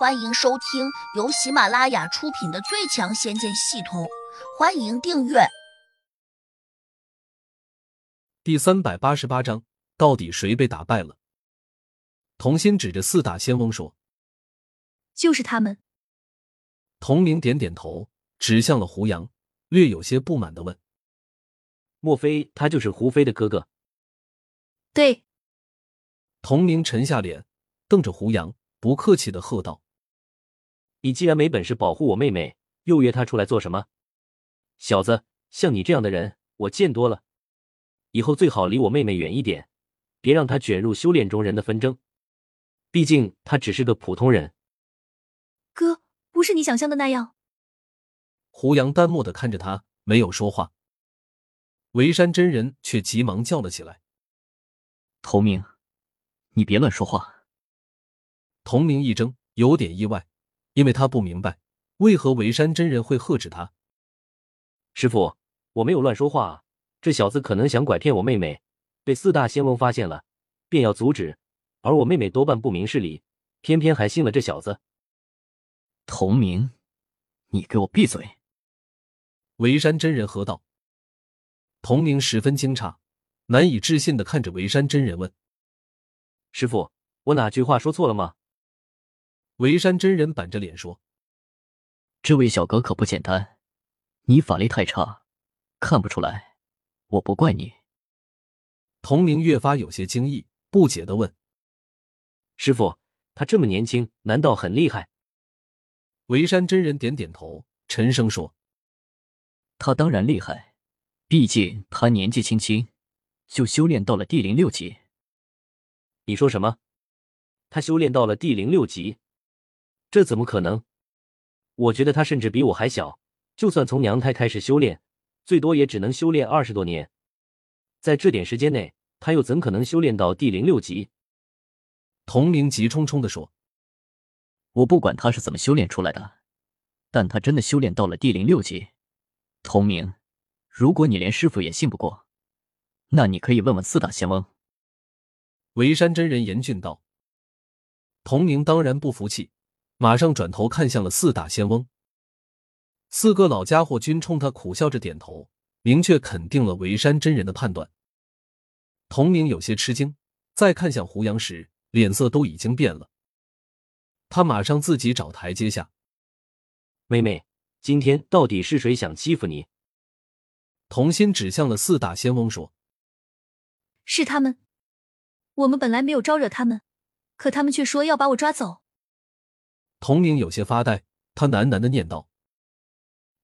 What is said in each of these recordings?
欢迎收听由喜马拉雅出品的《最强仙剑系统》，欢迎订阅。第三百八十八章，到底谁被打败了？童心指着四大仙翁说：“就是他们。”童明点点头，指向了胡杨，略有些不满的问：“莫非他就是胡飞的哥哥？”对。童明沉下脸，瞪着胡杨，不客气的喝道。你既然没本事保护我妹妹，又约她出来做什么？小子，像你这样的人，我见多了。以后最好离我妹妹远一点，别让她卷入修炼中人的纷争。毕竟她只是个普通人。哥，不是你想象的那样。胡杨淡漠的看着他，没有说话。维山真人却急忙叫了起来：“童明，你别乱说话。”童明一怔，有点意外。因为他不明白为何维山真人会呵斥他。师傅，我没有乱说话，这小子可能想拐骗我妹妹，被四大仙翁发现了，便要阻止，而我妹妹多半不明事理，偏偏还信了这小子。同明，你给我闭嘴！维山真人喝道。童明十分惊诧，难以置信的看着维山真人问：“师傅，我哪句话说错了吗？”维山真人板着脸说：“这位小哥可不简单，你法力太差，看不出来。我不怪你。”童明越发有些惊异，不解的问：“师傅，他这么年轻，难道很厉害？”维山真人点点头，沉声说：“他当然厉害，毕竟他年纪轻轻就修炼到了地灵六级。”你说什么？他修炼到了地灵六级？这怎么可能？我觉得他甚至比我还小，就算从娘胎开始修炼，最多也只能修炼二十多年。在这点时间内，他又怎可能修炼到地灵六级？童明急冲冲的说：“我不管他是怎么修炼出来的，但他真的修炼到了地灵六级。童明，如果你连师傅也信不过，那你可以问问四大仙翁。”维山真人严峻道。童明当然不服气。马上转头看向了四大仙翁，四个老家伙均冲他苦笑着点头，明确肯定了维山真人的判断。童明有些吃惊，再看向胡杨时，脸色都已经变了。他马上自己找台阶下。妹妹，今天到底是谁想欺负你？童心指向了四大仙翁说：“是他们，我们本来没有招惹他们，可他们却说要把我抓走。”童明有些发呆，他喃喃的念道：“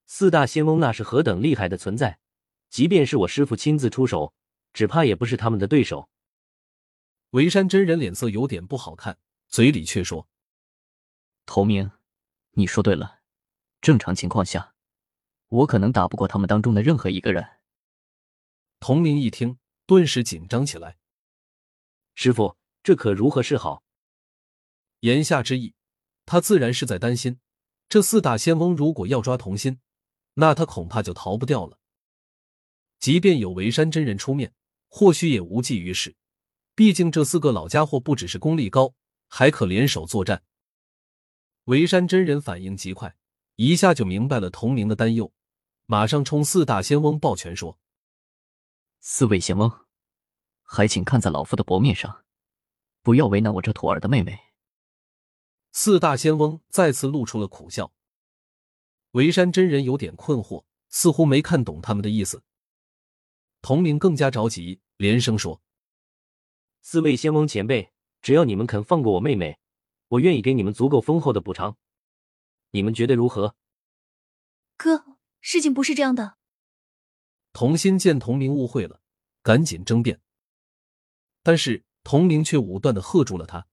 四大仙翁那是何等厉害的存在，即便是我师傅亲自出手，只怕也不是他们的对手。”维山真人脸色有点不好看，嘴里却说：“童明，你说对了，正常情况下，我可能打不过他们当中的任何一个人。”童明一听，顿时紧张起来：“师傅，这可如何是好？”言下之意。他自然是在担心，这四大仙翁如果要抓童心，那他恐怕就逃不掉了。即便有维山真人出面，或许也无济于事。毕竟这四个老家伙不只是功力高，还可联手作战。维山真人反应极快，一下就明白了童明的担忧，马上冲四大仙翁抱拳说：“四位仙翁，还请看在老夫的薄面上，不要为难我这徒儿的妹妹。”四大仙翁再次露出了苦笑，维山真人有点困惑，似乎没看懂他们的意思。童明更加着急，连声说：“四位仙翁前辈，只要你们肯放过我妹妹，我愿意给你们足够丰厚的补偿。你们觉得如何？”哥，事情不是这样的。童心见童明误会了，赶紧争辩，但是童明却武断的喝住了他：“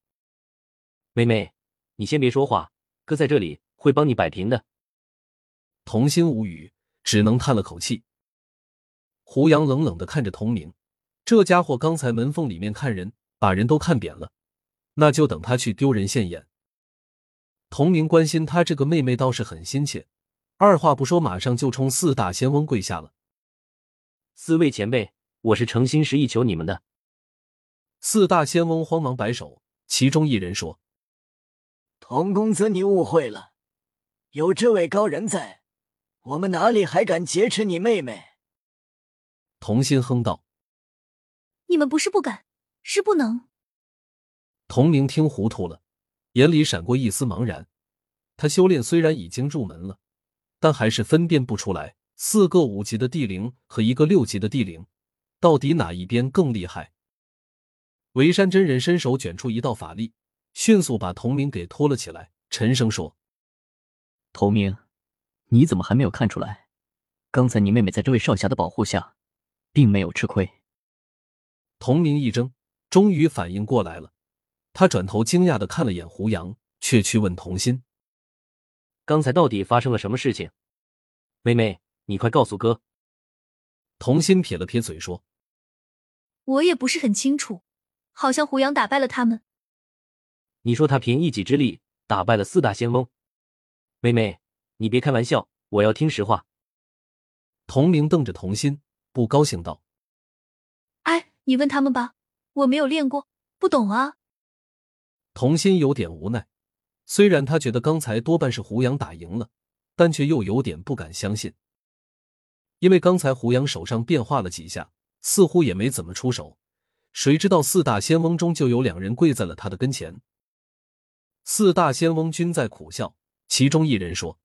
妹妹。”你先别说话，哥在这里会帮你摆平的。童心无语，只能叹了口气。胡杨冷冷的看着童明，这家伙刚才门缝里面看人，把人都看扁了，那就等他去丢人现眼。童明关心他这个妹妹倒是很心切，二话不说，马上就冲四大仙翁跪下了。四位前辈，我是诚心实意求你们的。四大仙翁慌忙摆手，其中一人说。童公子，你误会了，有这位高人在，我们哪里还敢劫持你妹妹？童心哼道：“你们不是不敢，是不能。”童明听糊涂了，眼里闪过一丝茫然。他修炼虽然已经入门了，但还是分辨不出来四个五级的地灵和一个六级的地灵，到底哪一边更厉害。维山真人伸手卷出一道法力，迅速把童明给拖了起来，沉声说：“童明，你怎么还没有看出来？刚才你妹妹在这位少侠的保护下，并没有吃亏。”童明一怔，终于反应过来了，他转头惊讶的看了眼胡杨，却去问童心。刚才到底发生了什么事情？妹妹，你快告诉哥。童心撇了撇嘴说：“我也不是很清楚，好像胡杨打败了他们。”你说他凭一己之力打败了四大仙翁？妹妹，你别开玩笑，我要听实话。童明瞪着童心，不高兴道：“哎，你问他们吧，我没有练过，不懂啊。”童心有点无奈。虽然他觉得刚才多半是胡杨打赢了，但却又有点不敢相信，因为刚才胡杨手上变化了几下，似乎也没怎么出手。谁知道四大仙翁中就有两人跪在了他的跟前。四大仙翁均在苦笑，其中一人说：“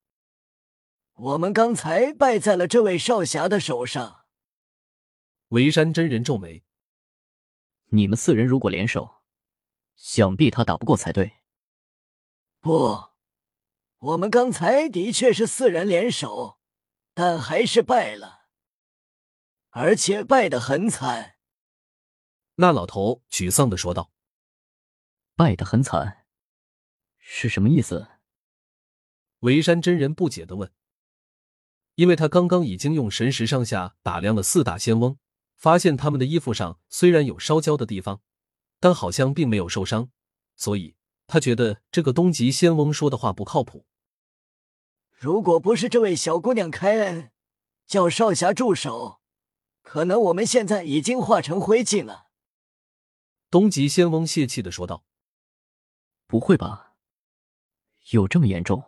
我们刚才败在了这位少侠的手上。”维山真人皱眉：“你们四人如果联手，想必他打不过才对。”不，我们刚才的确是四人联手，但还是败了，而且败得很惨。那老头沮丧的说道：“败得很惨，是什么意思？”维山真人不解的问：“因为他刚刚已经用神识上下打量了四大仙翁，发现他们的衣服上虽然有烧焦的地方，但好像并没有受伤，所以。”他觉得这个东极仙翁说的话不靠谱。如果不是这位小姑娘开恩，叫少侠住手，可能我们现在已经化成灰烬了。东极仙翁泄气的说道：“不会吧？有这么严重？”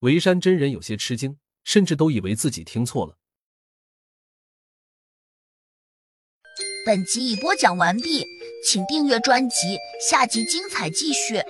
维山真人有些吃惊，甚至都以为自己听错了。本集已播讲完毕。请订阅专辑，下集精彩继续。